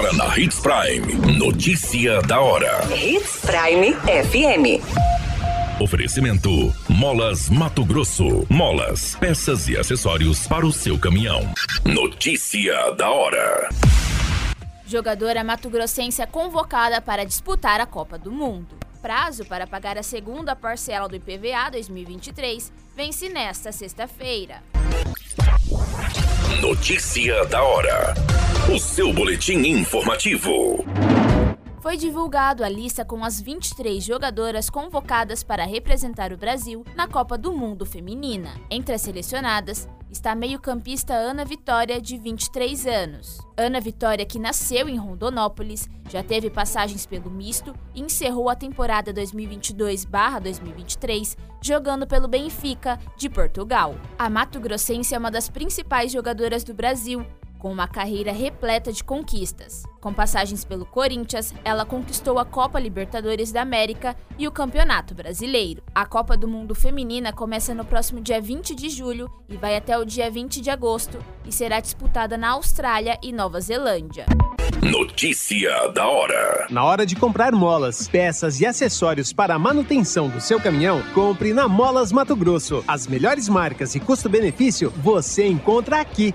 Agora na Hits Prime. Notícia da hora. Hits Prime FM. Oferecimento: Molas Mato Grosso. Molas, peças e acessórios para o seu caminhão. Notícia da hora. Jogadora mato-grossense é convocada para disputar a Copa do Mundo. Prazo para pagar a segunda parcela do IPVA 2023 vence nesta sexta-feira. Notícia da hora. O seu boletim informativo. Foi divulgado a lista com as 23 jogadoras convocadas para representar o Brasil na Copa do Mundo Feminina. Entre as selecionadas está a meio-campista Ana Vitória, de 23 anos. Ana Vitória, que nasceu em Rondonópolis, já teve passagens pelo misto e encerrou a temporada 2022-2023 jogando pelo Benfica, de Portugal. A Mato Grossense é uma das principais jogadoras do Brasil com uma carreira repleta de conquistas. Com passagens pelo Corinthians, ela conquistou a Copa Libertadores da América e o Campeonato Brasileiro. A Copa do Mundo Feminina começa no próximo dia 20 de julho e vai até o dia 20 de agosto e será disputada na Austrália e Nova Zelândia. Notícia da hora. Na hora de comprar molas, peças e acessórios para a manutenção do seu caminhão, compre na Molas Mato Grosso. As melhores marcas e custo-benefício você encontra aqui.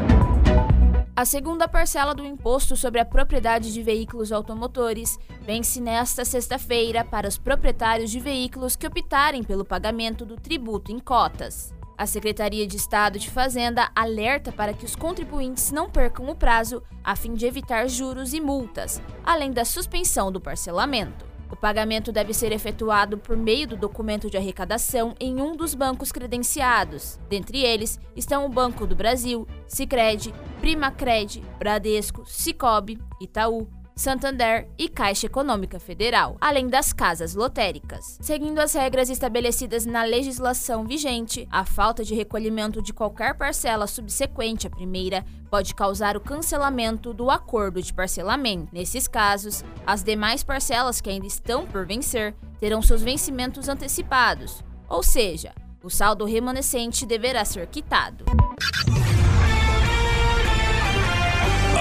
A segunda parcela do imposto sobre a propriedade de veículos automotores vence nesta sexta-feira para os proprietários de veículos que optarem pelo pagamento do tributo em cotas. A Secretaria de Estado de Fazenda alerta para que os contribuintes não percam o prazo a fim de evitar juros e multas, além da suspensão do parcelamento. O pagamento deve ser efetuado por meio do documento de arrecadação em um dos bancos credenciados. Dentre eles estão o Banco do Brasil, Sicredi, Primacred, Bradesco, Cicobi, Itaú, Santander e Caixa Econômica Federal, além das casas lotéricas. Seguindo as regras estabelecidas na legislação vigente, a falta de recolhimento de qualquer parcela subsequente à primeira pode causar o cancelamento do acordo de parcelamento. Nesses casos, as demais parcelas que ainda estão por vencer terão seus vencimentos antecipados, ou seja, o saldo remanescente deverá ser quitado.